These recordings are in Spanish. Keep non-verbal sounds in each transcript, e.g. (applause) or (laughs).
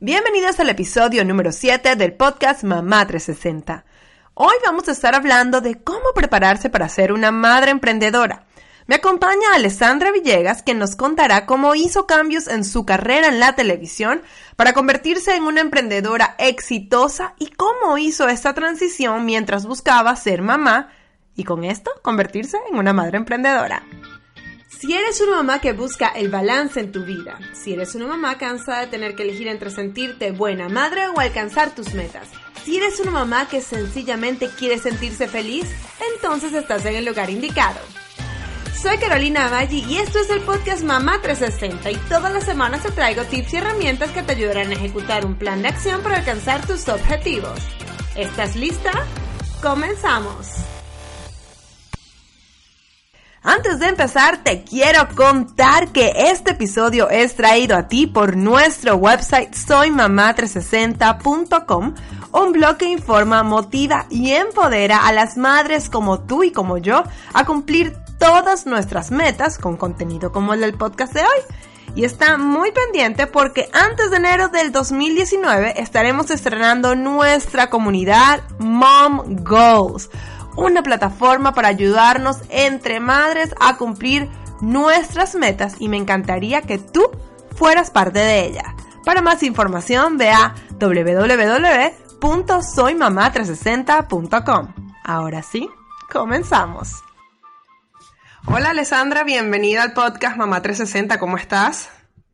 Bienvenidos al episodio número 7 del podcast Mamá 360. Hoy vamos a estar hablando de cómo prepararse para ser una madre emprendedora. Me acompaña Alessandra Villegas, quien nos contará cómo hizo cambios en su carrera en la televisión para convertirse en una emprendedora exitosa y cómo hizo esta transición mientras buscaba ser mamá y con esto convertirse en una madre emprendedora. Si eres una mamá que busca el balance en tu vida, si eres una mamá cansada de tener que elegir entre sentirte buena madre o alcanzar tus metas, si eres una mamá que sencillamente quiere sentirse feliz, entonces estás en el lugar indicado. Soy Carolina Maggi y esto es el podcast Mamá 360 y todas las semanas te traigo tips y herramientas que te ayudarán a ejecutar un plan de acción para alcanzar tus objetivos. ¿Estás lista? ¡Comenzamos! Antes de empezar, te quiero contar que este episodio es traído a ti por nuestro website soymamá360.com, un blog que informa, motiva y empodera a las madres como tú y como yo a cumplir todas nuestras metas con contenido como el del podcast de hoy. Y está muy pendiente porque antes de enero del 2019 estaremos estrenando nuestra comunidad Mom Goals una plataforma para ayudarnos entre madres a cumplir nuestras metas y me encantaría que tú fueras parte de ella. Para más información ve a www.soymamá360.com. Ahora sí, comenzamos. Hola Alessandra, bienvenida al podcast Mamá 360, ¿cómo estás?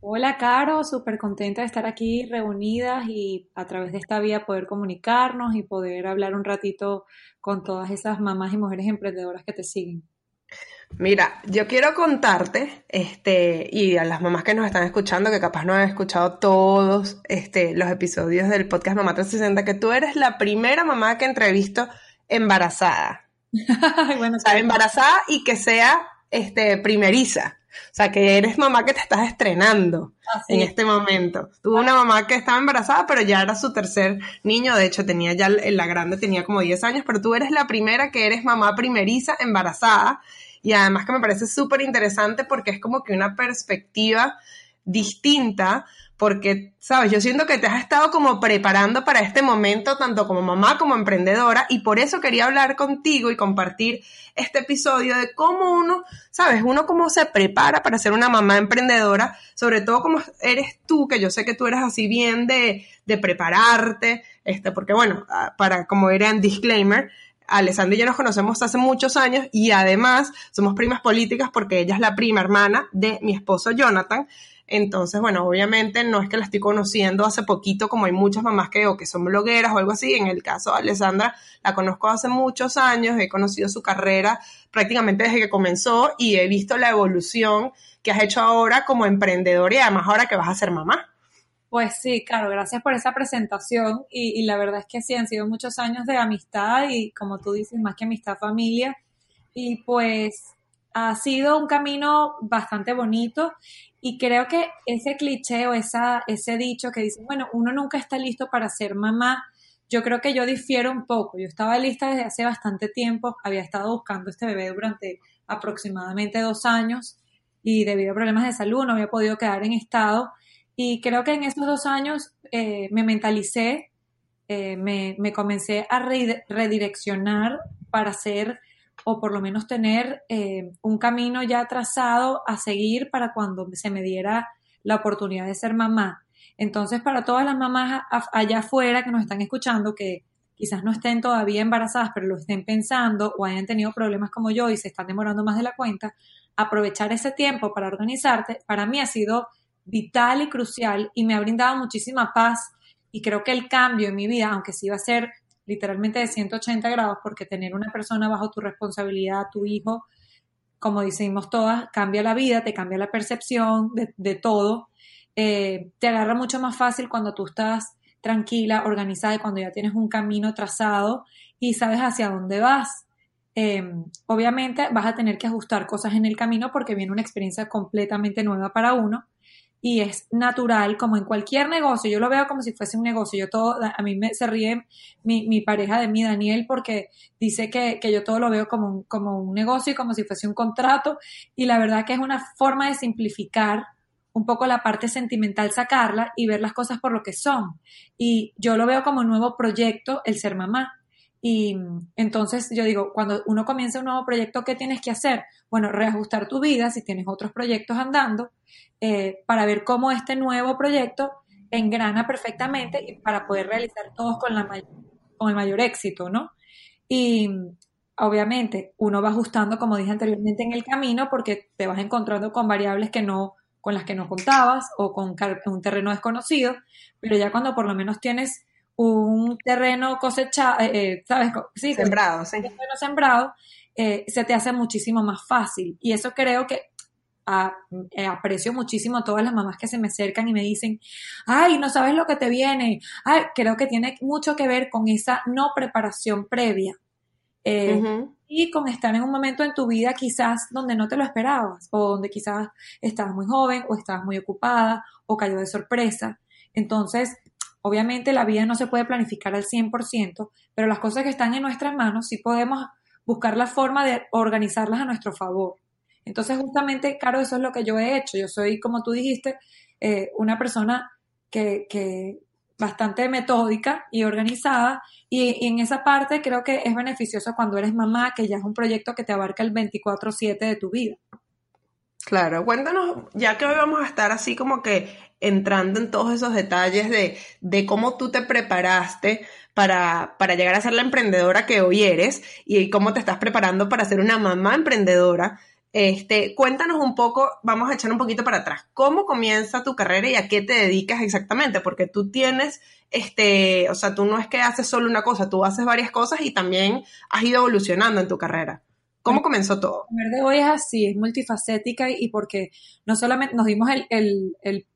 Hola Caro, súper contenta de estar aquí reunidas y a través de esta vía poder comunicarnos y poder hablar un ratito con todas esas mamás y mujeres emprendedoras que te siguen? Mira, yo quiero contarte, este, y a las mamás que nos están escuchando, que capaz no han escuchado todos este, los episodios del podcast Mamá 360, que tú eres la primera mamá que entrevisto embarazada. (laughs) bueno, o sea, embarazada y que sea este, primeriza. O sea, que eres mamá que te estás estrenando en este momento. Tuve una mamá que estaba embarazada, pero ya era su tercer niño. De hecho, tenía ya, la grande tenía como 10 años, pero tú eres la primera que eres mamá primeriza embarazada. Y además que me parece súper interesante porque es como que una perspectiva distinta porque, sabes, yo siento que te has estado como preparando para este momento, tanto como mamá como emprendedora, y por eso quería hablar contigo y compartir este episodio de cómo uno, sabes, uno cómo se prepara para ser una mamá emprendedora, sobre todo como eres tú, que yo sé que tú eres así bien de, de prepararte, este, porque bueno, ah, para como era en disclaimer, Alessandra y yo nos conocemos hace muchos años y además somos primas políticas porque ella es la prima hermana de mi esposo Jonathan. Entonces, bueno, obviamente no es que la estoy conociendo hace poquito, como hay muchas mamás que o que son blogueras o algo así. En el caso de Alessandra, la conozco hace muchos años, he conocido su carrera prácticamente desde que comenzó y he visto la evolución que has hecho ahora como emprendedora y además ahora que vas a ser mamá. Pues sí, claro, gracias por esa presentación y, y la verdad es que sí, han sido muchos años de amistad y como tú dices, más que amistad, familia. Y pues ha sido un camino bastante bonito y creo que ese cliché o esa, ese dicho que dice, bueno, uno nunca está listo para ser mamá, yo creo que yo difiero un poco. Yo estaba lista desde hace bastante tiempo, había estado buscando este bebé durante aproximadamente dos años y debido a problemas de salud no había podido quedar en estado. Y creo que en esos dos años eh, me mentalicé, eh, me, me, comencé a redireccionar para ser o por lo menos tener eh, un camino ya trazado a seguir para cuando se me diera la oportunidad de ser mamá. Entonces, para todas las mamás allá afuera que nos están escuchando, que quizás no estén todavía embarazadas, pero lo estén pensando o hayan tenido problemas como yo y se están demorando más de la cuenta, aprovechar ese tiempo para organizarte, para mí ha sido vital y crucial y me ha brindado muchísima paz y creo que el cambio en mi vida, aunque sí va a ser literalmente de 180 grados, porque tener una persona bajo tu responsabilidad, tu hijo, como decimos todas, cambia la vida, te cambia la percepción de, todo, eh, te agarra mucho más fácil cuando tú estás tranquila, organizada y cuando ya tienes un camino trazado y sabes hacia dónde vas. Em, obviamente vas a tener que ajustar cosas en el camino porque viene una experiencia completamente nueva para uno, y es natural, como en cualquier negocio. Yo lo veo como si fuese un negocio. Yo todo, a mí me, se ríe mi, mi pareja de mí, Daniel, porque dice que, que, yo todo lo veo como un, como un negocio y como si fuese un contrato. Y la verdad que es una forma de simplificar un poco la parte sentimental sacarla y ver las cosas por lo que son. Y yo lo veo como un nuevo proyecto el ser mamá. Y entonces yo digo, cuando uno comienza un nuevo proyecto, ¿qué tienes que hacer? Bueno, reajustar tu vida si tienes otros proyectos andando eh, para ver cómo este nuevo proyecto engrana perfectamente y para poder realizar todos con, la con el mayor éxito, ¿no? Y obviamente uno va ajustando, como dije anteriormente, en el camino porque te vas encontrando con variables que no con las que no contabas o con un terreno desconocido, pero ya cuando por lo menos tienes un terreno cosechado, eh, eh, ¿sabes? Sí, sembrado, sí. terreno sembrado, eh, se te hace muchísimo más fácil. Y eso creo que aprecio muchísimo a todas las mamás que se me acercan y me dicen, ay, no sabes lo que te viene. Ay, creo que tiene mucho que ver con esa no preparación previa. Y con estar en un momento en tu vida quizás donde no te lo esperabas, o donde quizás estabas muy joven, o estabas muy ocupada, o cayó de sorpresa. Entonces, obviamente la vida no se puede planificar al 100%, pero las cosas que están en nuestras manos sí podemos buscar la forma de organizarlas a nuestro favor. Entonces, justamente, Caro, eso es lo que yo he hecho. Yo soy, como tú dijiste, eh, una persona que, que, bastante metódica y organizada y, en esa parte creo que es beneficioso cuando eres mamá, que ya es un proyecto que te abarca el 24/7 de tu vida. Claro, cuéntanos, ya que hoy vamos a estar así como que entrando en todos esos detalles de, de cómo tú te preparaste para, para, llegar a ser la emprendedora que hoy eres y cómo te estás preparando para ser una mamá emprendedora. Este, cuéntanos un poco, vamos a echar un poquito para atrás. ¿Cómo comienza tu carrera y a qué te dedicas exactamente? Porque tú tienes, este, o sea, tú no es que haces solo una cosa, tú haces varias cosas y también has ido evolucionando en tu carrera. ¿Cómo comenzó todo? El de hoy es así, es multifacética y porque no solamente nos dimos el,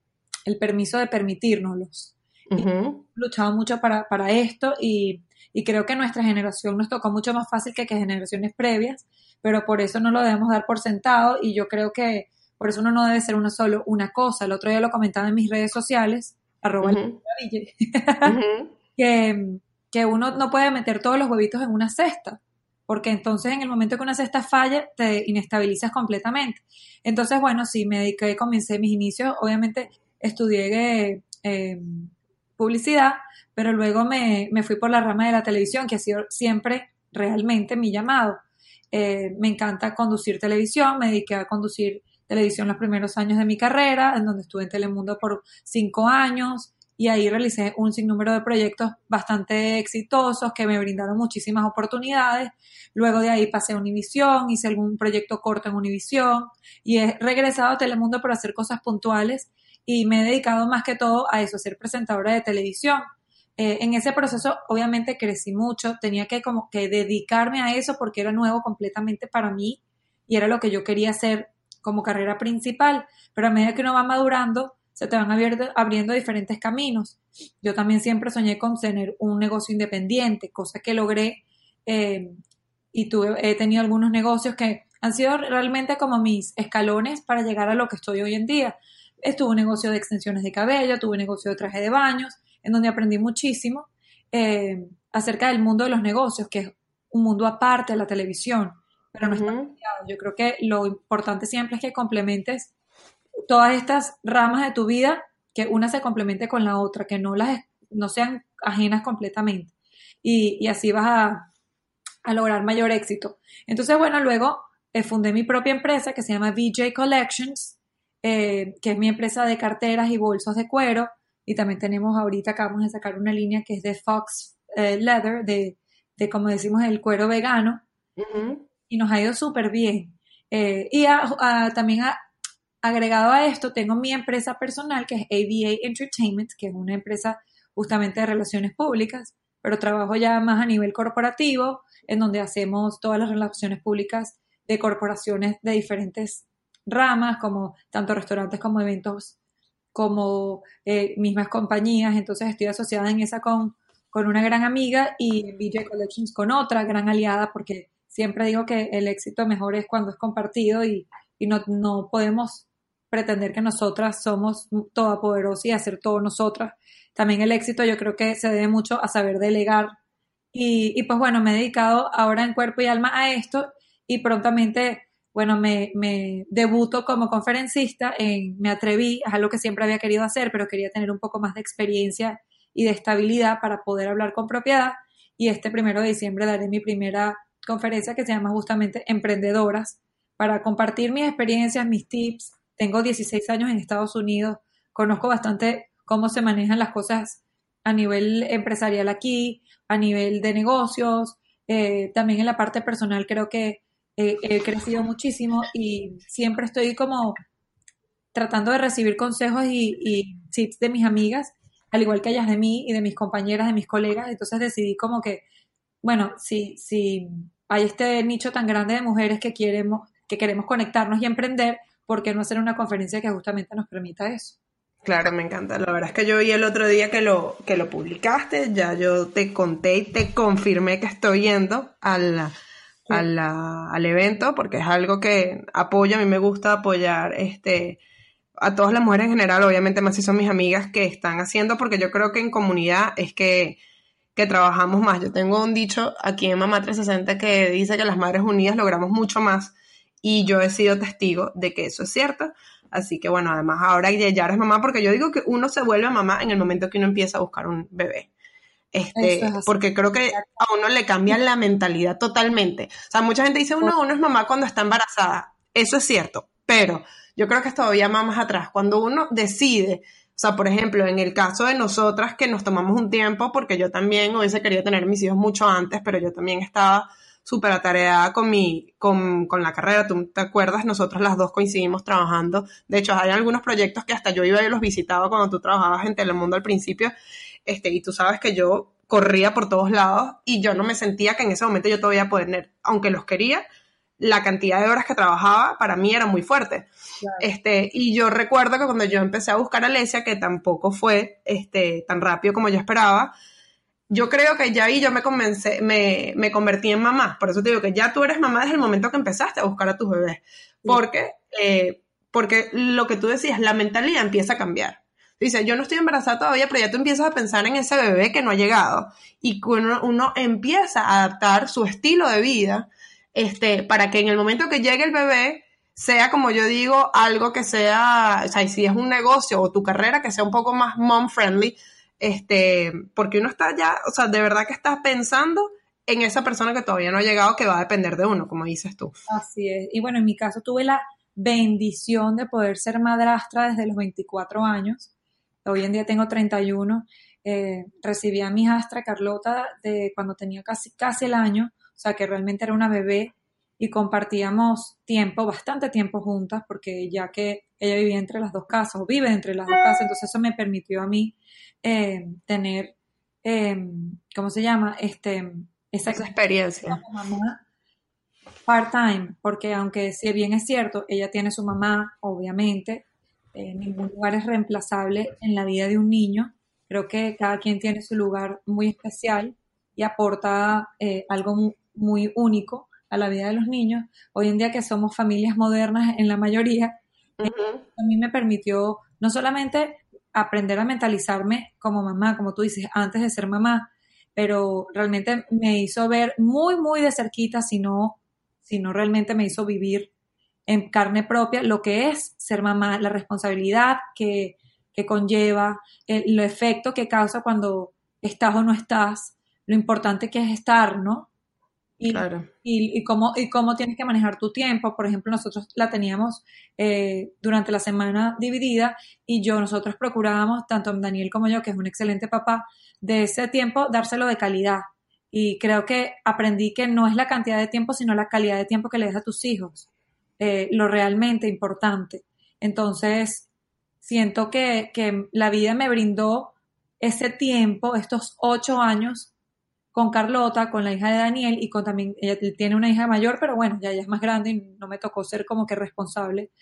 permiso de permitirnoslos. Hemos luchado mucho para, para esto y, y creo que nuestra generación nos tocó mucho más fácil que, que generaciones previas pero por eso no lo debemos dar por sentado y yo creo que por eso uno no debe ser uno solo una cosa. El otro día lo comentaba en mis redes sociales, arroba (laughs) que, que uno no puede meter todos los huevitos en una cesta, porque entonces en el momento que una cesta falla, te inestabilizas completamente. Entonces, bueno, sí, me dediqué, comencé mis inicios, obviamente estudié eh, publicidad, pero luego me, me fui por la rama de la televisión, que ha sido siempre realmente mi llamado. Eh, me encanta conducir televisión, me dediqué a conducir televisión los primeros años de mi carrera, en donde estuve en Telemundo por cinco años y ahí realicé un sinnúmero de proyectos bastante exitosos que me brindaron muchísimas oportunidades. Luego de ahí pasé a Univisión, hice algún proyecto corto en Univisión y he regresado a Telemundo para hacer cosas puntuales y me he dedicado más que todo a eso, a ser presentadora de televisión. Eh, en ese proceso obviamente crecí mucho, tenía que como que dedicarme a eso porque era nuevo completamente para mí y era lo que yo quería hacer como carrera principal, pero a medida que uno va madurando, se te van abriendo, diferentes caminos. Yo también siempre soñé con tener un negocio independiente, cosa que logré eh, y tuve, he tenido algunos negocios que han sido realmente como mis escalones para llegar a lo que estoy hoy en día. Estuve un negocio de extensiones de cabello, tuve un negocio de traje de baños, en donde aprendí muchísimo eh, acerca del mundo de los negocios, que es un mundo aparte de la televisión, pero no está Yo creo que lo importante siempre es que complementes todas estas ramas de tu vida, que una se complemente con la otra, que no las no sean ajenas completamente. Y, así vas a, a, lograr mayor éxito. Entonces, bueno, luego eh, fundé mi propia empresa que se llama VJ Collections, eh, que es mi empresa de carteras y bolsos de cuero, y también tenemos ahorita, acabamos de sacar una línea que es de Fox eh, Leather, de, de, como decimos, el cuero vegano. Y nos ha ido súper bien. Y también agregado a esto, tengo mi empresa personal, que es AVA Entertainment, que es una empresa justamente de relaciones públicas, pero trabajo ya más a nivel corporativo, en donde hacemos todas las relaciones públicas de corporaciones de diferentes ramas, como tanto restaurantes como eventos como eh, mismas compañías, entonces estoy asociada en esa con, con una gran amiga y BJ Collections con otra gran aliada porque siempre digo que el éxito mejor es cuando es compartido y, y no, no, podemos pretender que nosotras somos todopoderosas y hacer todo nosotras. También el éxito yo creo que se debe mucho a saber delegar y, y pues bueno, me he dedicado ahora en cuerpo y alma a esto y prontamente bueno, me, me debuto como conferencista, en, me atreví, es algo que siempre había querido hacer, pero quería tener un poco más de experiencia y de estabilidad para poder hablar con propiedad. Y este primero de diciembre daré mi primera conferencia que se llama justamente Emprendedoras, para compartir mis experiencias, mis tips. Tengo 16 años en Estados Unidos, conozco bastante cómo se manejan las cosas a nivel empresarial aquí, a nivel de negocios, eh, también en la parte personal creo que he crecido muchísimo y siempre estoy como tratando de recibir consejos y, y, tips de mis amigas, al igual que ellas de mí y de mis compañeras, de mis colegas. Entonces decidí como que, bueno, si, si hay este nicho tan grande de mujeres que queremos, que queremos conectarnos y emprender, ¿por qué no hacer una conferencia que justamente nos permita eso? Claro, me encanta. La verdad es que yo vi el otro día que lo, que lo publicaste, ya yo te conté y te confirmé que estoy yendo al, al evento porque es algo que apoyo, a mí me gusta apoyar este, a todas las mujeres en general, obviamente más si son mis amigas que están haciendo, porque yo creo que en comunidad es que, que trabajamos más. Yo tengo un dicho aquí en Mamá 360 que dice que las Madres Unidas logramos mucho más y yo he sido testigo de que eso es cierto. Así que bueno, además ahora ya eres mamá, porque yo digo que uno se vuelve mamá en el momento que uno empieza a buscar un bebé. Este, porque creo que a uno le cambia la mentalidad totalmente. O sea, mucha gente dice, uno, uno es mamá cuando está embarazada. Eso es cierto, pero yo creo que es todavía más atrás. Cuando uno decide, o sea, por ejemplo, en el caso de nosotras que nos tomamos un tiempo, porque yo también hubiese querido tener mis hijos mucho antes, pero yo también estaba súper atareada con, mi, con, con, la carrera. Tú te acuerdas, nosotros las dos coincidimos trabajando. De hecho, hay algunos proyectos que hasta yo iba y los visitaba cuando tú trabajabas en Telemundo al principio. Este, y tú sabes que yo corría por todos lados y yo no me sentía que en ese momento yo todavía poder, aunque los quería, la cantidad de horas que trabajaba para mí era muy fuerte. Este, y yo recuerdo que cuando yo empecé a buscar a Alesia, que tampoco fue este, tan rápido como yo esperaba, yo creo que ya ahí yo me comencé, me, me, convertí en mamá. Por eso te digo que ya tú eres mamá desde el momento que empezaste a buscar a tus bebés. Porque, eh, porque lo que tú decías, la mentalidad empieza a cambiar. Dice, yo no estoy embarazada todavía, pero ya tú empiezas a pensar en ese bebé que no ha llegado. Y uno, uno empieza a adaptar su estilo de vida este, para que en el momento que llegue el bebé, sea como yo digo, algo que sea, o sea, si es un negocio o tu carrera, que sea un poco más mom friendly, este, porque uno está ya, o sea, de verdad que estás pensando en esa persona que todavía no ha llegado, que va a depender de uno, como dices tú. Así es. Y bueno, en mi caso tuve la bendición de poder ser madrastra desde los 24 años. Hoy en día tengo 31. Eh, recibí a mi hijastra Carlota de cuando tenía casi, casi el año, o sea que realmente era una bebé y compartíamos tiempo, bastante tiempo juntas, porque ya que ella vivía entre las dos casas, o vive entre las dos casas, entonces eso me permitió a mí eh, tener, eh, ¿cómo se llama? Este, esa, experiencia. mamá part-time, porque aunque si bien es cierto, ella tiene su mamá, obviamente, en ningún lugar es reemplazable en la vida de un niño. Creo que cada quien tiene su lugar muy especial y aporta eh, algo muy único a la vida de los niños. Hoy en día que somos familias modernas en la mayoría, a mí me permitió no solamente aprender a mentalizarme como mamá, como tú dices, antes de ser mamá, pero realmente me hizo ver muy, muy de cerquita, si no, si no realmente me hizo vivir en carne propia lo que es ser mamá, la responsabilidad que, que conlleva, el, efecto que causa cuando estás o no estás, lo importante que es estar, ¿no? Y, y, cómo, y cómo tienes que manejar tu tiempo. Por ejemplo, nosotros la teníamos eh, durante la semana dividida y yo, nosotros procurábamos, tanto Daniel como yo, que es un excelente papá, de ese tiempo dárselo de calidad. Y creo que aprendí que no es la cantidad de tiempo, sino la calidad de tiempo que le das a tus hijos, eh, lo realmente importante. Entonces, siento que, que la vida me brindó ese tiempo, estos ocho años, con Carlota, con la hija de Daniel y con también, ella tiene una hija mayor, pero bueno, ya ella es más grande y no me tocó ser como que responsable,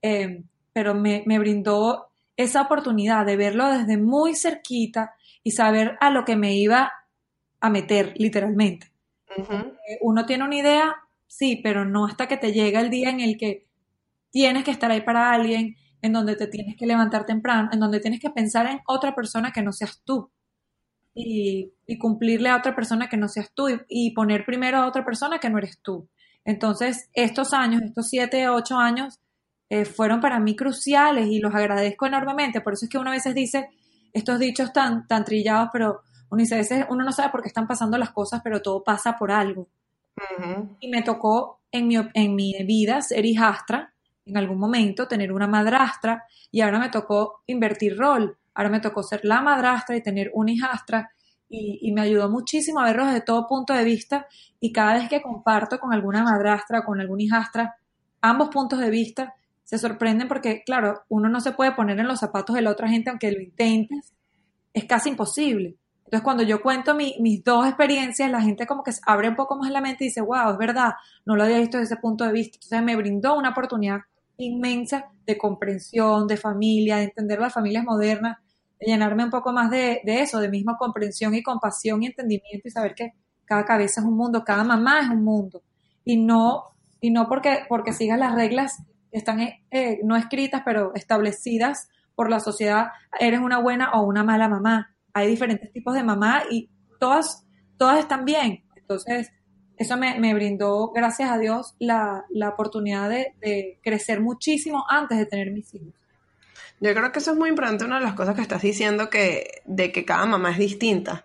eh, pero me, brindó esa oportunidad de verlo desde muy cerquita y saber a lo que me iba a meter, literalmente. Uno tiene una idea, sí, pero no hasta que te llega el día en el que tienes que estar ahí para alguien, en donde te tienes que levantar temprano, en donde tienes que pensar en otra persona que no seas tú y, cumplirle a otra persona que no seas tú y, poner primero a otra persona que no eres tú. Entonces, estos años, estos siete, ocho años, eh, fueron para mí cruciales y los agradezco enormemente. Por eso es que uno a veces dice estos dichos tan, tan trillados, pero uno dice, a veces uno no sabe por qué están pasando las cosas, pero todo pasa por algo. Y me tocó en mi, en mi vida ser hijastra, en algún momento tener una madrastra, y ahora me tocó invertir rol. Ahora me tocó ser la madrastra y tener una hijastra, y, me ayudó muchísimo a verlos desde todo punto de vista. Y cada vez que comparto con alguna madrastra, con alguna hijastra, ambos puntos de vista, se sorprenden porque, claro, uno no se puede poner en los zapatos de la otra gente aunque lo intentes. Es casi imposible. Entonces, cuando yo cuento mis dos experiencias, la gente como que abre un poco más la mente y dice, wow, es verdad, no lo había visto desde ese punto de vista. Entonces, me brindó una oportunidad inmensa de comprensión, de familia, de entender las familias modernas, de llenarme un poco más de, de eso, de misma comprensión y compasión y entendimiento y saber que cada cabeza es un mundo, cada mamá es un mundo. Y no, y no porque, porque sigas las reglas están eh, no escritas, pero establecidas por la sociedad, eres una buena o una mala mamá. Hay diferentes tipos de mamá y todas, todas están bien. Entonces, eso me, brindó, gracias a Dios, la, oportunidad de, crecer muchísimo antes de tener mis hijos. Yo creo que eso es muy importante, una de las cosas que estás diciendo, que, de que cada mamá es distinta.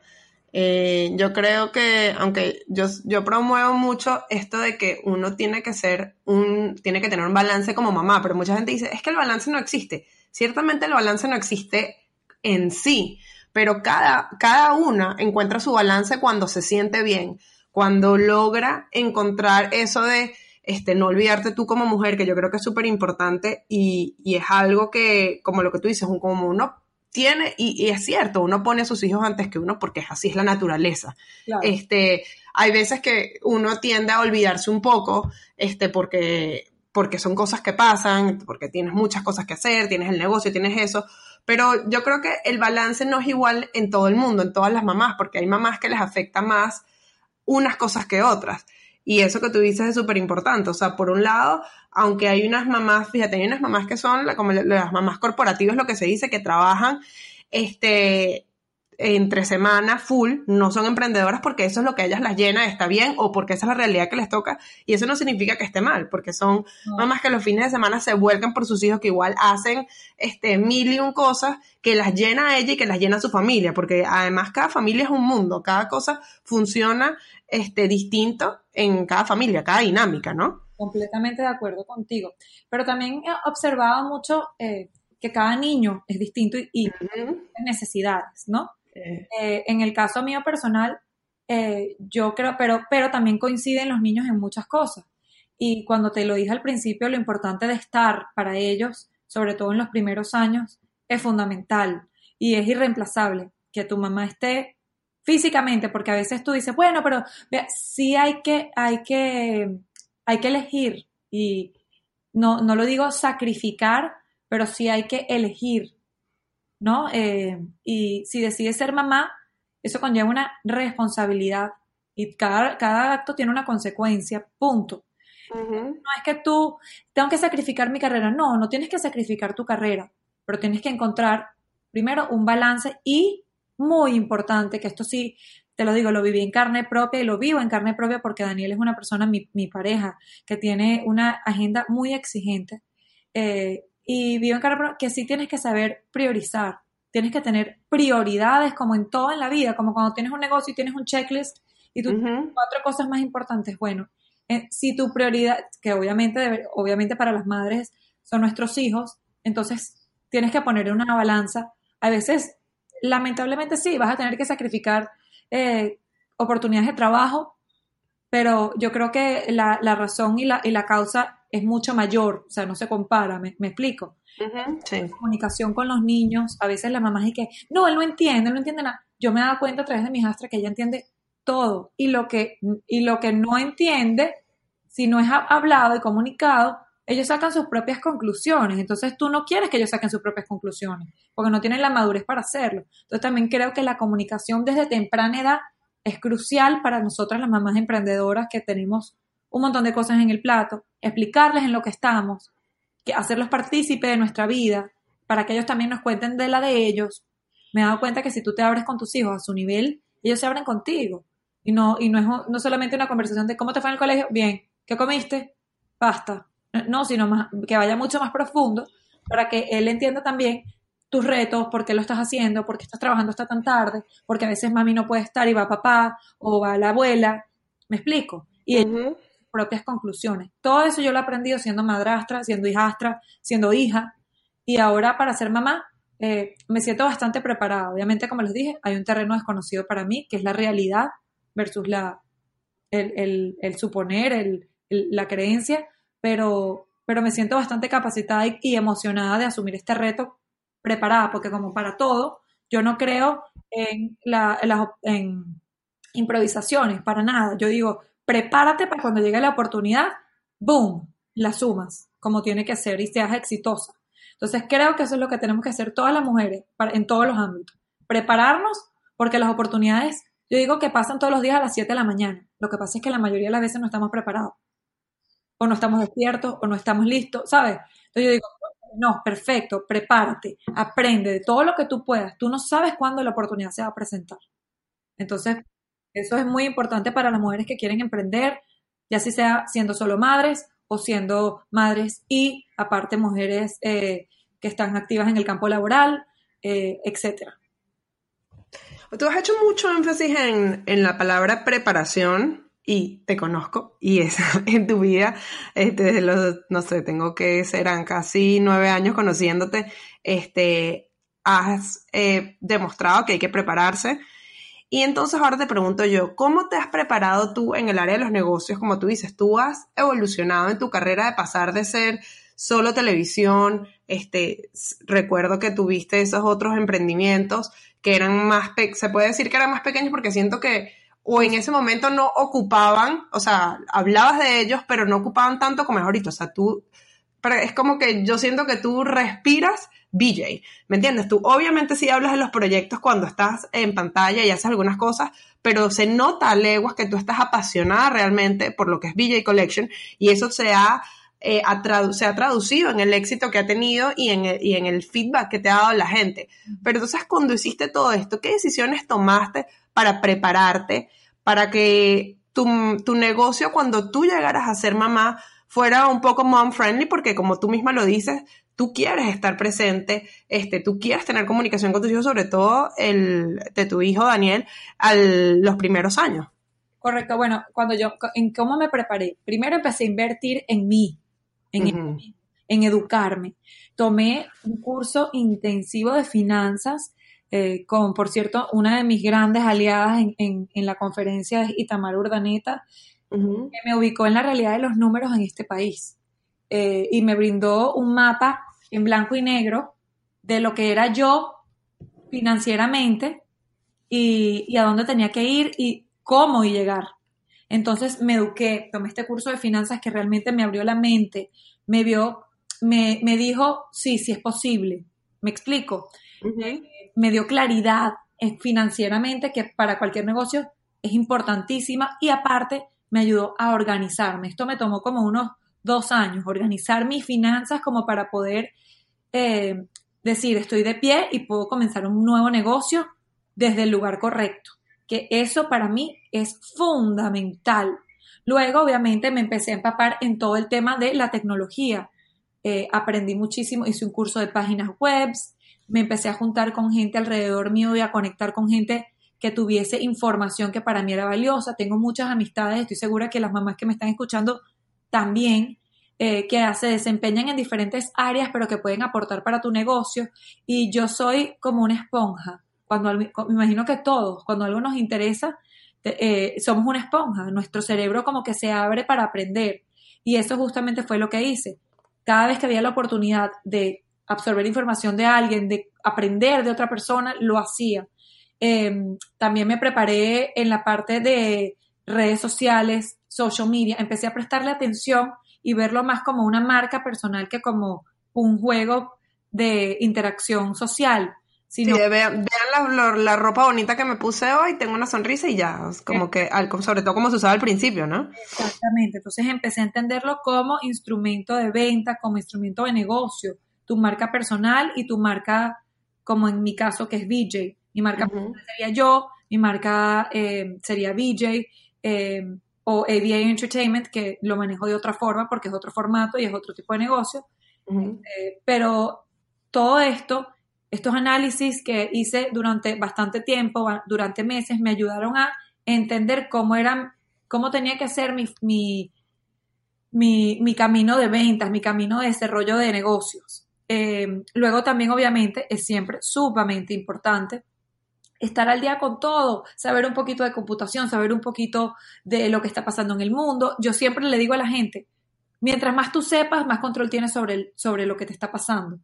Eh, yo creo que, aunque yo, yo promuevo mucho esto de que uno tiene que ser un, tiene que tener un balance como mamá, pero mucha gente dice, es que el balance no existe. Ciertamente el balance no existe en sí, pero cada, cada una encuentra su balance cuando se siente bien, cuando logra encontrar eso de, este, no olvidarte tú como mujer, que yo creo que es súper importante y, y, es algo que, como lo que tú dices, un, como uno tiene, y, es cierto, uno pone a sus hijos antes que uno porque así es la naturaleza. Este, hay veces que uno tiende a olvidarse un poco, este, porque, porque son cosas que pasan, porque tienes muchas cosas que hacer, tienes el negocio, tienes eso. Pero yo creo que el balance no es igual en todo el mundo, en todas las mamás, porque hay mamás que les afecta más unas cosas que otras. Y eso que tú dices es súper importante. O sea, por un lado, aunque hay unas mamás, fíjate, hay unas mamás que son como las mamás corporativas, lo que se dice, que trabajan este, entre semanas full, no son emprendedoras porque eso es lo que a ellas las llena, está bien, o porque esa es la realidad que les toca, y eso no significa que esté mal, porque son mamás que los fines de semana se vuelcan por sus hijos, que igual hacen este, mil y un cosas que las llena a ella y que las llena a su familia, porque además cada familia es un mundo, cada cosa funciona este, distinto en cada familia, cada dinámica, ¿no? Completamente de acuerdo contigo. Pero también he observado mucho eh, que cada niño es distinto y, tiene necesidades, ¿no? Eh, en el caso mío personal, eh, yo creo, pero, pero también coinciden los niños en muchas cosas. Y cuando te lo dije al principio, lo importante de estar para ellos, sobre todo en los primeros años, es fundamental y es irreemplazable que tu mamá esté físicamente, porque a veces tú dices, bueno, pero sí hay que, hay que, hay que elegir y no, no lo digo sacrificar, pero sí hay que elegir, ¿no? Eh, y si decides ser mamá, eso conlleva una responsabilidad y cada, cada acto tiene una consecuencia, punto. No es que tú tengo que sacrificar mi carrera, no, no tienes que sacrificar tu carrera, pero tienes que encontrar primero un balance y muy importante, que esto sí, te lo digo, lo viví en carne propia y lo vivo en carne propia porque Daniel es una persona, mi, mi pareja, que tiene una agenda muy exigente. Eh, y vivo en carne propia que sí tienes que saber priorizar. Tienes que tener prioridades como en todo en la vida, como cuando tienes un negocio y tienes un checklist y tú cuatro cosas más importantes. Bueno, eh, si tu prioridad, que obviamente, obviamente para las madres son nuestros hijos, entonces tienes que poner una balanza. A veces lamentablemente sí, vas a tener que sacrificar eh, oportunidades de trabajo, pero yo creo que la, razón y la, y la, causa es mucho mayor, o sea, no se compara, me, explico. Comunicación con los niños, a veces la mamá dice que, no, él no entiende, él no entiende nada. Yo me he dado cuenta a través de mi hijastra que ella entiende todo y lo que, y lo que no entiende, si no es hablado y comunicado, ellos sacan sus propias conclusiones. Entonces tú no quieres que ellos saquen sus propias conclusiones, porque no tienen la madurez para hacerlo. Entonces también creo que la comunicación desde temprana edad es crucial para nosotras las mamás emprendedoras que tenemos un montón de cosas en el plato, explicarles en lo que estamos, que hacerlos partícipes de nuestra vida, para que ellos también nos cuenten de la de ellos. Me he dado cuenta que si tú te abres con tus hijos a su nivel, ellos se abren contigo. Y no, y no es no solamente una conversación de cómo te fue en el colegio, bien, ¿Qué comiste? Pasta. No, sino más, que vaya mucho más profundo para que él entienda también tus retos, por qué lo estás haciendo, por qué estás trabajando hasta tan tarde, porque a veces mami no puede estar y va papá o va la abuela. ¿Me explico? Y sus propias conclusiones. Todo eso yo lo he aprendido siendo madrastra, siendo hijastra, siendo hija. Y ahora para ser mamá eh, me siento bastante preparada. Obviamente, como les dije, hay un terreno desconocido para mí, que es la realidad versus la, el, suponer, la creencia, pero, pero me siento bastante capacitada y, emocionada de asumir este reto preparada, porque como para todo, yo no creo en, la, en improvisaciones, para nada. Yo digo, prepárate para cuando llegue la oportunidad, ¡boom!, la sumas, como tiene que ser y seas exitosa. Entonces creo que eso es lo que tenemos que hacer todas las mujeres en todos los ámbitos. Prepararnos porque las oportunidades, yo digo que pasan todos los días a las 7 de la mañana. Lo que pasa es que la mayoría de las veces no estamos preparados. O no estamos despiertos o no estamos listos, ¿sabes? Entonces yo digo, no, perfecto, prepárate, aprende de todo lo que tú puedas. Tú no sabes cuándo la oportunidad se va a presentar. Entonces, eso es muy importante para las mujeres que quieren emprender, ya si sea siendo solo madres o siendo madres y aparte mujeres eh, que están activas en el campo laboral, eh, etcétera. Tú has hecho mucho énfasis en, en la palabra preparación y te conozco y es (laughs) en tu vida, este, los, no sé, tengo que serán casi nueve años conociéndote, este, has eh, demostrado que hay que prepararse. Y entonces ahora te pregunto yo, ¿cómo te has preparado tú en el área de los negocios? Como tú dices, tú has evolucionado en tu carrera de pasar de ser solo televisión, este, recuerdo que tuviste esos otros emprendimientos que eran más, se puede decir que eran más pequeños porque siento que o en ese momento no ocupaban, o sea, hablabas de ellos, pero no ocupaban tanto como es ahorita. O sea, tú, es como que yo siento que tú respiras BJ, ¿me entiendes? Tú obviamente sí hablas de los proyectos cuando estás en pantalla y haces algunas cosas, pero se nota a leguas que tú estás apasionada realmente por lo que es BJ Collection y eso se ha, eh, se ha traducido en el éxito que ha tenido y en, el, y en el feedback que te ha dado la gente. Pero entonces cuando hiciste todo esto, ¿qué decisiones tomaste para prepararte, para que tu, tu negocio cuando tú llegaras a ser mamá fuera un poco mom friendly, porque como tú misma lo dices, tú quieres estar presente, este, tú quieres tener comunicación con tus hijos, sobre todo el de tu hijo Daniel, a los primeros años. Correcto, bueno, cuando yo, ¿en cómo me preparé? Primero empecé a invertir en mí, en, en educarme. Tomé un curso intensivo de finanzas eh, con, por cierto, una de mis grandes aliadas en, la conferencia es Itamar Urdaneta, que me ubicó en la realidad de los números en este país eh, y me brindó un mapa en blanco y negro de lo que era yo financieramente y, y a dónde tenía que ir y cómo llegar. Entonces me eduqué, tomé este curso de finanzas que realmente me abrió la mente, me vio, me, me dijo, sí, sí es posible. Me explico me dio claridad eh, financieramente que para cualquier negocio es importantísima y aparte me ayudó a organizarme. Esto me tomó como unos dos años, organizar mis finanzas como para poder eh, decir estoy de pie y puedo comenzar un nuevo negocio desde el lugar correcto. Que eso para mí es fundamental. Luego, obviamente, me empecé a empapar en todo el tema de la tecnología. Eh, aprendí muchísimo, hice un curso de páginas web, me empecé a juntar con gente alrededor mío y a conectar con gente que tuviese información que para mí era valiosa. Tengo muchas amistades, estoy segura que las mamás que me están escuchando también, eh, que se desempeñan en diferentes áreas, pero que pueden aportar para tu negocio. Y yo soy como una esponja. Cuando me imagino que todos, cuando algo nos interesa, eh, somos una esponja. Nuestro cerebro como que se abre para aprender. Y eso justamente fue lo que hice. Cada vez que había la oportunidad de absorber información de alguien, de aprender de otra persona, lo hacía. Em, también me preparé en la parte de redes sociales, social media, empecé a prestarle atención y verlo más como una marca personal que como un juego de interacción social. Sino, sí, vean, la, ropa bonita que me puse hoy, tengo una sonrisa y ya, como que, sobre todo como se usaba al principio, ¿no? Exactamente, entonces empecé a entenderlo como instrumento de venta, como instrumento de negocio, tu marca personal y tu marca, como en mi caso, que es VJ. Mi marca personal sería yo, mi marca eh, sería VJ, eh, o ABA Entertainment, que lo manejo de otra forma porque es otro formato y es otro tipo de negocio. Eh, pero todo esto, estos análisis que hice durante bastante tiempo, durante meses, me ayudaron a entender cómo eran, cómo tenía que ser mi, mi, mi, camino de ventas, mi camino de desarrollo de negocios. Eh, luego también, obviamente, es siempre sumamente importante estar al día con todo, saber un poquito de computación, saber un poquito de lo que está pasando en el mundo. Yo siempre le digo a la gente, mientras más tú sepas, más control tienes sobre, sobre lo que te está pasando.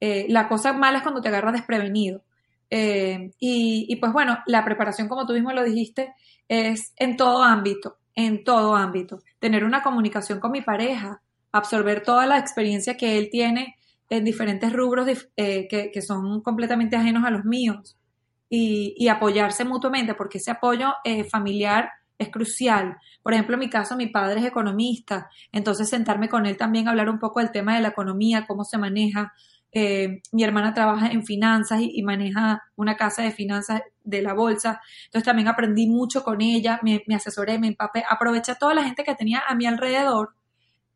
Eh, la cosa mala es cuando te agarras desprevenido. Eh, y, y, pues bueno, la preparación, como tú mismo lo dijiste, es en todo ámbito, en todo ámbito. Tener una comunicación con mi pareja, absorber toda la experiencia que él tiene en diferentes rubros eh, que, que, son completamente ajenos a los míos y, y apoyarse mutuamente, porque ese apoyo familiar es crucial. Por ejemplo, en mi caso, mi padre es economista, entonces sentarme con él también, hablar un poco del tema de la economía, cómo se maneja. Eh, mi hermana trabaja en finanzas y, maneja una casa de finanzas de la bolsa, entonces también aprendí mucho con ella, me, asesoré, me empapé, aproveché a toda la gente que tenía a mi alrededor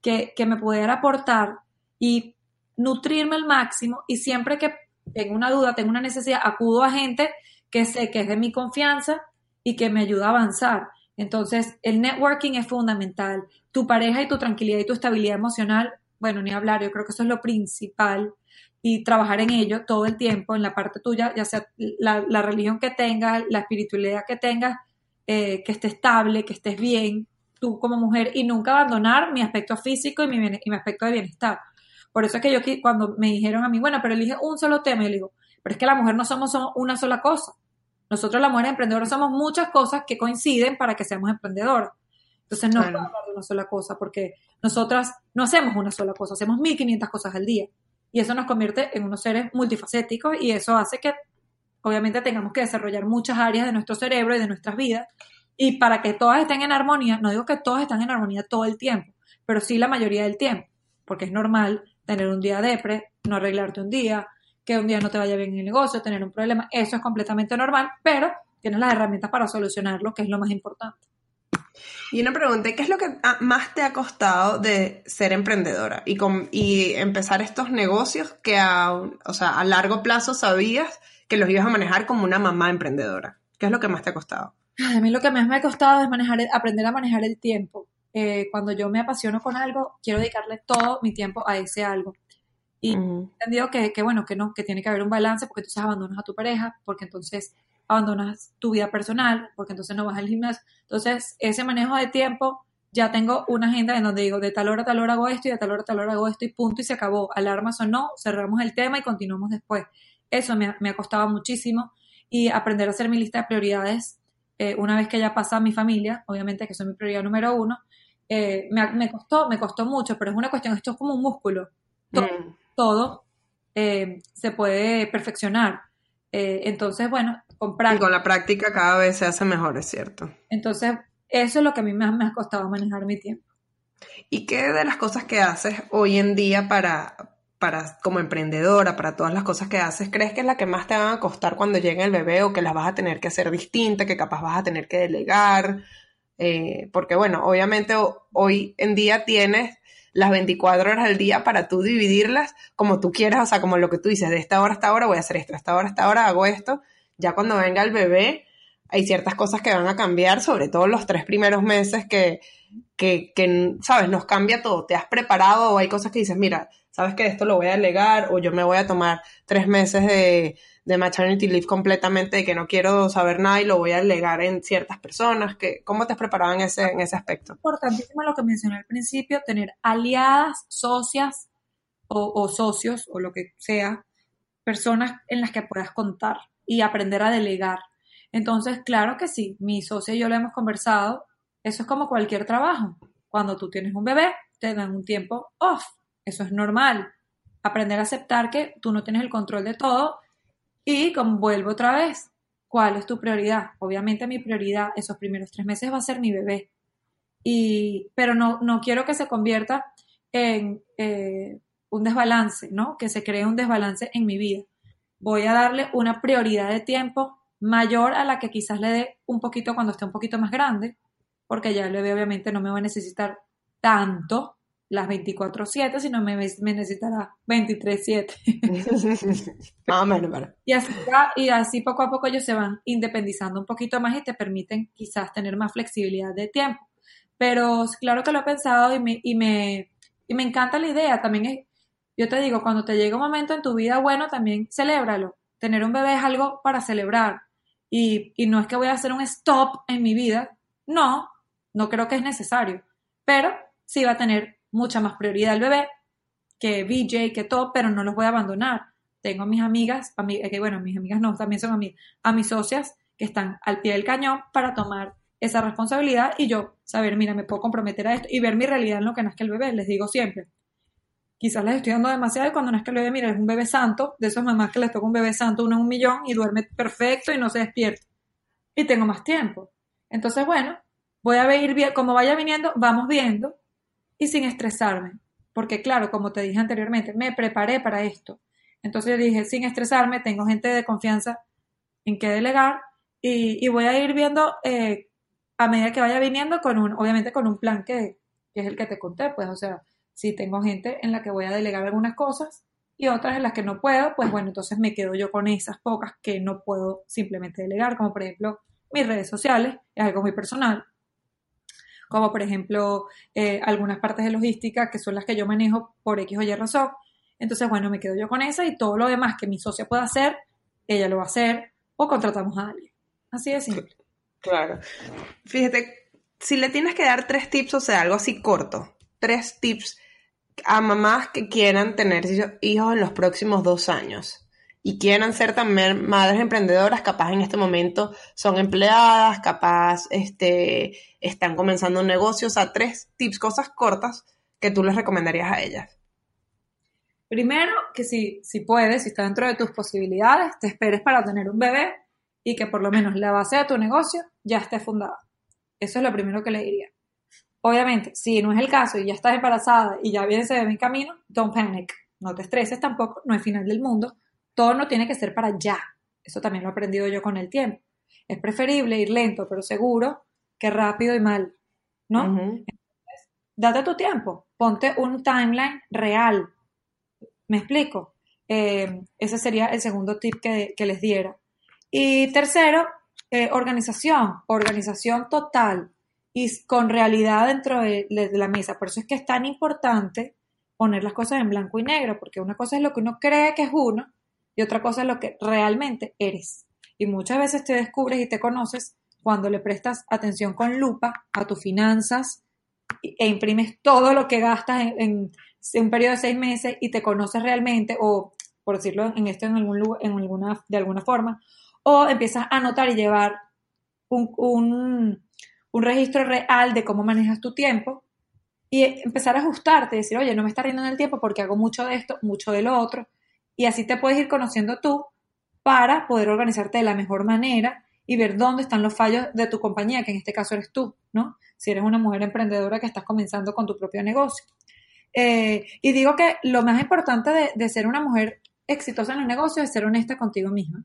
que, que me pudiera aportar y nutrirme al máximo y siempre que tengo una duda, tengo una necesidad, acudo a gente que sé que es de mi confianza y que me ayuda a avanzar. Entonces, el networking es fundamental. Tu pareja y tu tranquilidad y tu estabilidad emocional, bueno, ni hablar, yo creo que eso es lo principal y trabajar en ello todo el tiempo, en la parte tuya, ya sea la, religión que tengas, la espiritualidad que tengas, eh, que esté estable, que estés bien, tú como mujer, y nunca abandonar mi aspecto físico y mi, y mi aspecto de bienestar. Por eso es que yo cuando me dijeron a mí, bueno, pero elige un solo tema, yo le digo, pero es que la mujer no somos una sola cosa. Nosotros las mujeres emprendedoras somos muchas cosas que coinciden para que seamos emprendedoras. Entonces no podemos hablar de una sola cosa porque nosotras no hacemos una sola cosa, hacemos 1500 cosas al día. Y eso nos convierte en unos seres multifacéticos y eso hace que obviamente tengamos que desarrollar muchas áreas de nuestro cerebro y de nuestras vidas. Y para que todas estén en armonía, no digo que todas estén en armonía todo el tiempo, pero sí la mayoría del tiempo, porque es normal tener un día depre, no arreglarte un día, que un día no te vaya bien en el negocio, tener un problema, eso es completamente normal, pero tienes las herramientas para solucionarlo, que es lo más importante. Y una pregunta, ¿qué es lo que más te ha costado de ser emprendedora y, y empezar estos negocios que a, o sea, a largo plazo sabías que los ibas a manejar como una mamá emprendedora? ¿Qué es lo que más te ha costado? A mí lo que más me ha costado es manejar, aprender a manejar el tiempo. Eh, cuando yo me apasiono con algo, quiero dedicarle todo mi tiempo a ese algo. Y he entendido que, que, bueno, que no, que tiene que haber un balance porque entonces abandonas a tu pareja, porque entonces abandonas tu vida personal, porque entonces no vas al gimnasio. Entonces, ese manejo de tiempo, ya tengo una agenda en donde digo, de tal hora a tal hora hago esto y de tal hora a tal hora hago esto y punto y se acabó. Alarmas o no, cerramos el tema y continuamos después. Eso me, me ha costado muchísimo y aprender a hacer mi lista de prioridades eh, una vez que ya pasa mi familia, obviamente que son mi prioridad número uno, eh, me, me, costó, me costó mucho, pero es una cuestión, esto es como un músculo. Mm todo eh, se puede perfeccionar. Eh, entonces, bueno, con práctica. Y con la práctica cada vez se hace mejor, es cierto. Entonces, eso es lo que a mí me, me ha costado manejar mi tiempo. ¿Y qué de las cosas que haces hoy en día para, para, como emprendedora, para todas las cosas que haces, crees que es la que más te van a costar cuando llegue el bebé o que las vas a tener que hacer distinta, que capaz vas a tener que delegar? Eh, porque bueno, obviamente hoy en día tienes las 24 horas al día para tú dividirlas como tú quieras, o sea, como lo que tú dices, de esta hora a esta hora voy a hacer esto, esta hora a esta hora hago esto. Ya cuando venga el bebé, hay ciertas cosas que van a cambiar, sobre todo los tres primeros meses que, que, que, ¿sabes? Nos cambia todo. ¿Te has preparado o hay cosas que dices, mira, sabes que esto lo voy a delegar o yo me voy a tomar tres meses de, de maternity leave completamente, de que no quiero saber nada y lo voy a delegar en ciertas personas. Que, ¿Cómo te has preparado en ese, en ese aspecto? Importantísimo lo que mencioné al principio, tener aliadas, socias o, socios o lo que sea, personas en las que puedas contar y aprender a delegar. Entonces, claro que sí, mi socia y yo lo hemos conversado, eso es como cualquier trabajo. Cuando tú tienes un bebé, te dan un tiempo off, eso es normal. Aprender a aceptar que tú no tienes el control de todo y como vuelvo otra vez, ¿cuál es tu prioridad? Obviamente mi prioridad esos primeros tres meses va a ser mi bebé. Y, pero no, no quiero que se convierta en eh, un desbalance, ¿no? Que se cree un desbalance en mi vida. Voy a darle una prioridad de tiempo mayor a la que quizás le dé un poquito cuando esté un poquito más grande, porque ya el bebé obviamente no me va a necesitar tanto las 24/7, sino me, me necesitará 23/7. Más o menos, ¿verdad? Y así, va- y así poco a poco ellos se van independizando un poquito más y te permiten quizás tener más flexibilidad de tiempo. Pero claro que lo he pensado y me, y me, y me encanta la idea. También es, yo te digo, cuando te llega un momento en tu vida bueno, también celébralo. Tener un bebé es algo para celebrar. Y, y no es que voy a hacer un stop en mi vida. No, no creo que es necesario. Pero sí va a tener mucha más prioridad el bebé que BJ, que todo, pero no los voy a abandonar. Tengo a mis amigas, a mi- eh, que bueno, mis amigas no, también son amigas, a mis socias que están al pie del cañón para tomar esa responsabilidad y yo saber, mira, me puedo comprometer a esto y ver mi realidad en lo que nazca el bebé, les digo siempre. Quizás les estoy dando demasiado y cuando nazca el bebé, mira, es un bebé santo, de esas mamás que les toca un bebé santo, uno en un millón y duerme perfecto y no se despierta. Y tengo más tiempo. Entonces, bueno, voy a ver, bien, como vaya viniendo, vamos viendo y sin estresarme. Porque claro, como te dije anteriormente, me preparé para esto. Entonces dije, sin estresarme, tengo gente de confianza en qué delegar y, y voy a ir viendo eh, a medida que vaya viniendo con un, obviamente con un plan que, que es el que te conté, pues, o sea, si tengo gente en la que voy a delegar algunas cosas y otras en las que no puedo, pues bueno, entonces me quedo yo con esas pocas que no puedo simplemente delegar, como por ejemplo mis redes sociales, es algo muy personal, como por ejemplo eh, algunas partes de logística que son las que yo manejo por X o Y razón. Entonces, bueno, me quedo yo con esa y todo lo demás que mi socia pueda hacer, ella lo va a hacer o contratamos a alguien. Así de simple. Claro. Fíjate, si le tienes que dar tres tips, o sea, algo así corto, tres tips a mamás que quieran tener hijos en los próximos dos años y quieran ser también madres emprendedoras, capaz en este momento son empleadas, capaz este, están comenzando un negocio, o sea, tres tips, cosas cortas que tú les recomendarías a ellas. Primero, que si, si puedes, si está dentro de tus posibilidades, te esperes para tener un bebé y que por lo menos la base de tu negocio ya esté fundada. Eso es lo primero que le diría. Obviamente, si no es el caso y ya estás embarazada y ya viene ese bebé en camino, don't panic. No te estreses tampoco, no es final del mundo. Todo no tiene que ser para ya. Eso también lo he aprendido yo con el tiempo. Es preferible ir lento pero seguro que rápido y mal, ¿no? Uh -huh. Date tu tiempo, ponte un timeline real. ¿Me explico? Eh, ese sería el segundo tip que, que les diera. Y tercero, eh, organización, organización total y con realidad dentro de, de, la mesa. Por eso es que es tan importante poner las cosas en blanco y negro, porque una cosa es lo que uno cree que es uno otra cosa es lo que realmente eres. Y muchas veces te descubres y te conoces cuando le prestas atención con lupa a tus finanzas e imprimes todo lo que gastas en un periodo de seis meses y te conoces realmente, o por decirlo en esto en, algún lugar, en alguna, de alguna forma, o empiezas a anotar y llevar un, un, un, registro real de cómo manejas tu tiempo y empezar a ajustarte, decir, oye, no me está rindiendo el tiempo porque hago mucho de esto, mucho de lo otro, y así te puedes ir conociendo tú para poder organizarte de la mejor manera y ver dónde están los fallos de tu compañía, que en este caso eres tú, ¿no? Si eres una mujer emprendedora que estás comenzando con tu propio negocio. Eh, y digo que lo más importante de, de, ser una mujer exitosa en los negocios es ser honesta contigo misma.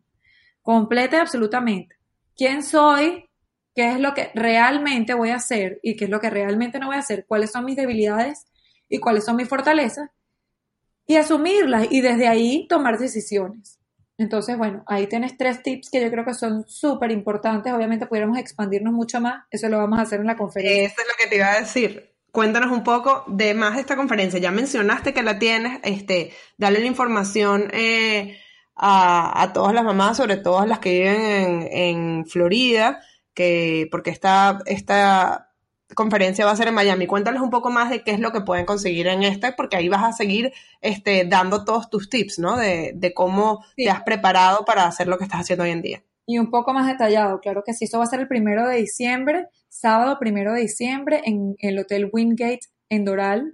Completa y absolutamente. ¿Quién soy? ¿Qué es lo que realmente voy a hacer? ¿Y qué es lo que realmente no voy a hacer? ¿Cuáles son mis debilidades? ¿Y cuáles son mis fortalezas? Y asumirlas y desde ahí tomar decisiones. Entonces, bueno, ahí tienes tres tips que yo creo que son súper importantes. Obviamente pudiéramos expandirnos mucho más. Eso lo vamos a hacer en la conferencia. Eso es lo que te iba a decir. Cuéntanos un poco de más de esta conferencia. Ya mencionaste que la tienes. Este, dale la información eh, a, a, todas las mamás, sobre todo las que viven en, en Florida, que porque esta, esta conferencia va a ser en Miami. Cuéntales un poco más de qué es lo que pueden conseguir en esta, porque ahí vas a seguir este, dando todos tus tips, ¿no? De, de cómo sí. te has preparado para hacer lo que estás haciendo hoy en día. Y un poco más detallado, claro que sí. Eso va a ser el primero de diciembre, sábado primero de diciembre, en el Hotel Wingate en Doral,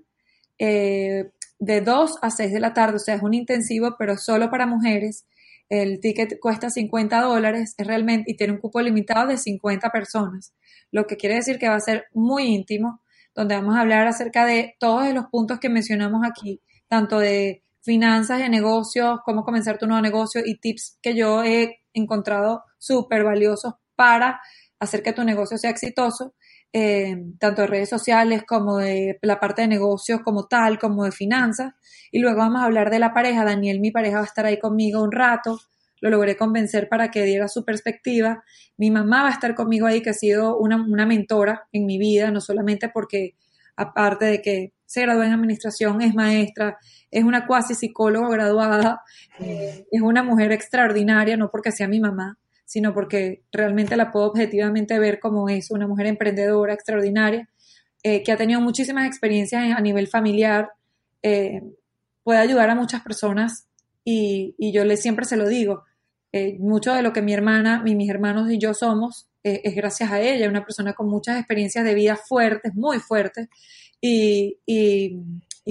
eh, de 2 a 6 de la tarde. O sea, es un intensivo, pero solo para mujeres. El ticket cuesta 50 dólares, es realmente, y tiene un cupo limitado de 50 personas lo que quiere decir que va a ser muy íntimo, donde vamos a hablar acerca de todos los puntos que mencionamos aquí, tanto de finanzas, de negocios, cómo comenzar tu nuevo negocio y tips que yo he encontrado súper valiosos para hacer que tu negocio sea exitoso. eh, tanto de redes sociales como de la parte de negocios como tal, como de finanzas. Y luego vamos a hablar de la pareja. Daniel, mi pareja, va a estar ahí conmigo un rato. Lo logré convencer para que diera su perspectiva. Mi mamá va a estar conmigo ahí, que ha sido una, una mentora en mi vida, no solamente porque, aparte de que se graduó en administración, es maestra, es una cuasi psicóloga graduada, eh, es una mujer extraordinaria, no porque sea mi mamá, sino porque realmente la puedo objetivamente ver como es una mujer emprendedora extraordinaria, eh, que ha tenido muchísimas experiencias a nivel familiar, eh, puede ayudar a muchas personas y, yo le, siempre se lo digo, mucho de lo que mi hermana, mis hermanos y yo somos es gracias a ella, una persona con muchas experiencias de vida fuertes, muy fuertes, y,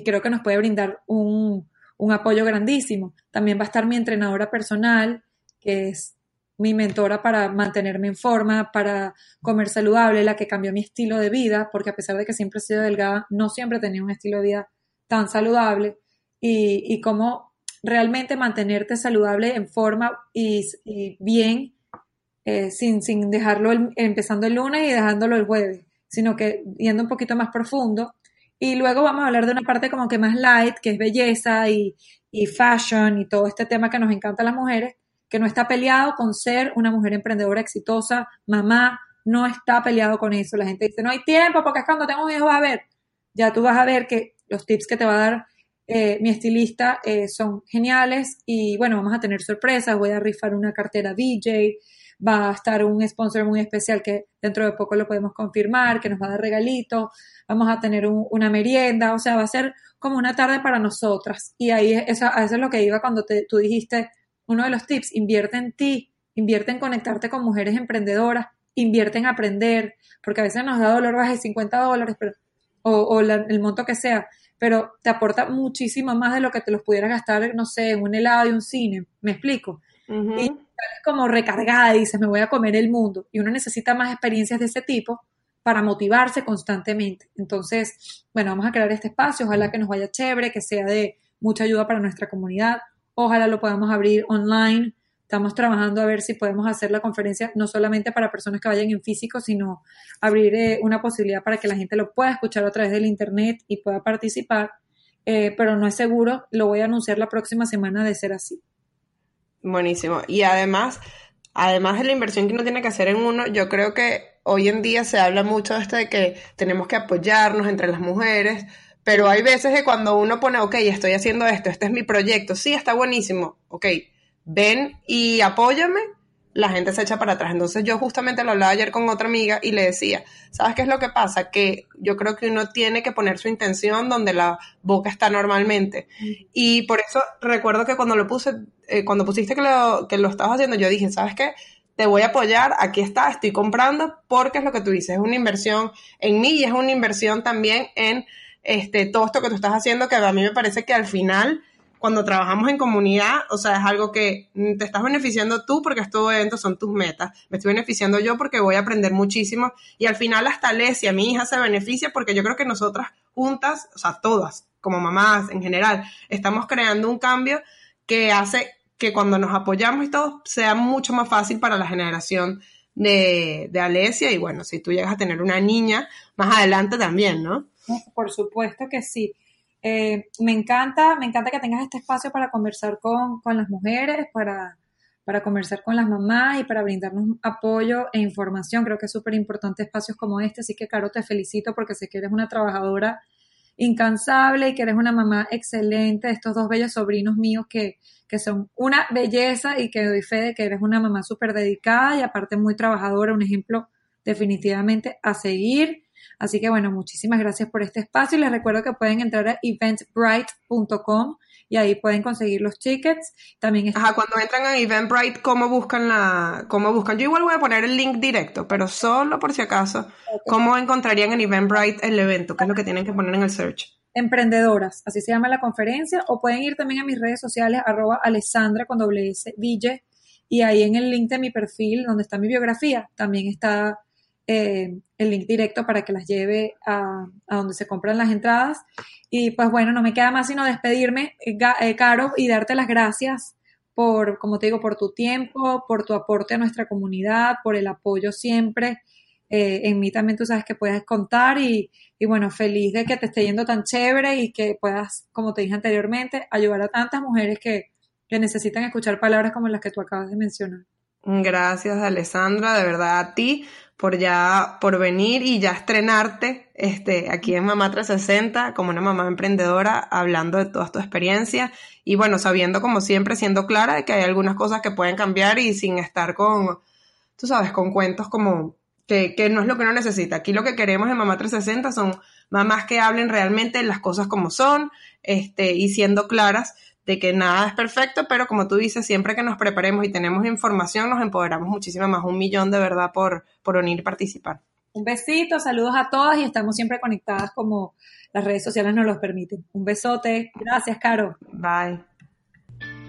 creo que nos puede brindar un, apoyo grandísimo. También va a estar mi entrenadora personal, que es mi mentora para mantenerme en forma, para comer saludable, la que cambió mi estilo de vida, porque a pesar de que siempre he sido delgada, no siempre tenía un estilo de vida tan saludable y cómo realmente mantenerte saludable en forma y, bien, eh, sin, sin dejarlo empezando el lunes y dejándolo el jueves, sino que yendo un poquito más profundo y luego vamos a hablar de una parte como que más light, que es belleza y, fashion y todo este tema que nos encanta a las mujeres, que no está peleado con ser una mujer emprendedora exitosa, mamá, no está peleado con eso. La gente dice, no hay tiempo porque es cuando tengo un hijo va a ver. Ya tú vas a ver que los tips que te va a dar eh, mi estilista eh, son geniales y bueno, vamos a tener sorpresas, voy a rifar una cartera DJ, va a estar un sponsor muy especial que dentro de poco lo podemos confirmar, que nos va a dar regalitos, vamos a tener una merienda, o sea, va a ser como una tarde para nosotras. Y ahí eso, eso es lo que iba cuando te, tú dijiste, uno de los tips, invierte en ti, invierte en conectarte con mujeres emprendedoras, invierte en aprender, porque a veces nos da dolor bajar 50 dólares, pero, o, el monto que sea, pero te aporta muchísimo más de lo que te los pudieras gastar, no sé, en un helado y un cine, ¿me explico? Y como recargada y dices, me voy a comer el mundo. Y uno necesita más experiencias de ese tipo para motivarse constantemente. Entonces, bueno, vamos a crear este espacio, ojalá que nos vaya chévere, que sea de mucha ayuda para nuestra comunidad, ojalá lo podamos abrir online. Estamos trabajando a ver si podemos hacer la conferencia no solamente para personas que vayan en físico, sino abrir eh, una posibilidad para que la gente lo pueda escuchar a través del Internet y pueda participar. Eh, pero no es seguro, lo voy a anunciar la próxima semana de ser así. Buenísimo. Y además, además de la inversión que uno tiene que hacer en uno, yo creo que hoy en día se habla mucho de esto de que tenemos que apoyarnos entre las mujeres, pero hay veces que cuando uno pone, ok, estoy haciendo esto, este es mi proyecto, sí, está buenísimo, ok, ven y apóyame, la gente se echa para atrás. Entonces yo justamente lo hablaba ayer con otra amiga y le decía, ¿sabes qué es lo que pasa? Que yo creo que uno tiene que poner su intención donde la boca está normalmente. Y por eso recuerdo que cuando lo puse, eh, cuando pusiste que lo, que lo estabas haciendo, yo dije, ¿sabes qué? Te voy a apoyar, aquí está, estoy comprando, porque es lo que tú dices, es una inversión en mí y es una inversión también en este, todo esto que tú estás haciendo, que a mí me parece que al final cuando trabajamos en comunidad, o sea, es algo que te estás beneficiando tú porque estos eventos son tus metas. Me estoy beneficiando yo porque voy a aprender muchísimo y al final hasta Lesia, mi hija, se beneficia porque yo creo que nosotras juntas, o sea, todas, como mamás en general, estamos creando un cambio que hace que cuando nos apoyamos y todo sea mucho más fácil para la generación de, de Alesia y bueno, si tú llegas a tener una niña más adelante también, ¿no? Por supuesto que sí. Eh, me encanta, me encanta que tengas este espacio para conversar con, las mujeres, para, para conversar con las mamás y para brindarnos apoyo e información. Creo que es súper importante espacios como este, así que Caro, te felicito porque sé que eres una trabajadora incansable y que eres una mamá excelente estos dos bellos sobrinos míos que, que son una belleza y que doy fe de que eres una mamá súper dedicada y aparte muy trabajadora, un ejemplo definitivamente a seguir. Así que bueno, muchísimas gracias por este espacio y les recuerdo que pueden entrar a eventbrite.com y ahí pueden conseguir los tickets. También Ajá, cuando entran a Eventbrite, ¿cómo buscan la, cómo buscan? Yo igual voy a poner el link directo, pero solo por si acaso, ¿cómo encontrarían en Eventbrite el evento? ¿Qué es lo que tienen que poner en el search? Emprendedoras, así se llama la conferencia, o pueden ir también a mis redes sociales, arroba Alessandra con doble S, Ville, y ahí en el link de mi perfil, donde está mi biografía, también está eh, el link directo para que las lleve a, donde se compran las entradas. Y pues bueno, no me queda más sino despedirme, eh, eh, Caro, y darte las gracias por, como te digo, por tu tiempo, por tu aporte a nuestra comunidad, por el apoyo siempre. eh, en mí también tú sabes que puedes contar y, y bueno, feliz de que te esté yendo tan chévere y que puedas, como te dije anteriormente, ayudar a tantas mujeres que, que necesitan escuchar palabras como las que tú acabas de mencionar. Gracias, Alessandra, de verdad a ti por ya, por venir y ya estrenarte este, aquí en Mamá 360 como una mamá emprendedora, hablando de toda tu experiencia y bueno, sabiendo como siempre, siendo clara de que hay algunas cosas que pueden cambiar y sin estar con, tú sabes, con cuentos como que, que no es lo que uno necesita. Aquí lo que queremos en Mamá 360 son mamás que hablen realmente las cosas como son, este, y siendo claras de que nada es perfecto, pero como tú dices, siempre que nos preparemos y tenemos información, nos empoderamos muchísimo más. Un millón de verdad por, por unir y participar. Un besito, saludos a todas y estamos siempre conectadas como las redes sociales nos los permiten. Un besote. Gracias, Caro. Bye.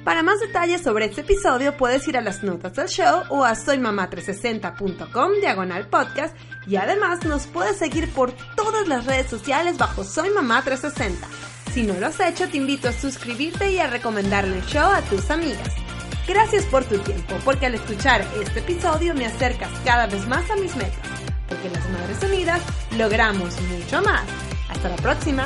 Para más detalles sobre este episodio puedes ir a las notas del show o a soymamá360.com diagonal podcast y además nos puedes seguir por todas las redes sociales bajo Soy Mamá 360. Si no lo has hecho, te invito a suscribirte y a recomendarle el show a tus amigas. Gracias por tu tiempo, porque al escuchar este episodio me acercas cada vez más a mis metas, porque las Madres Unidas logramos mucho más. Hasta la próxima.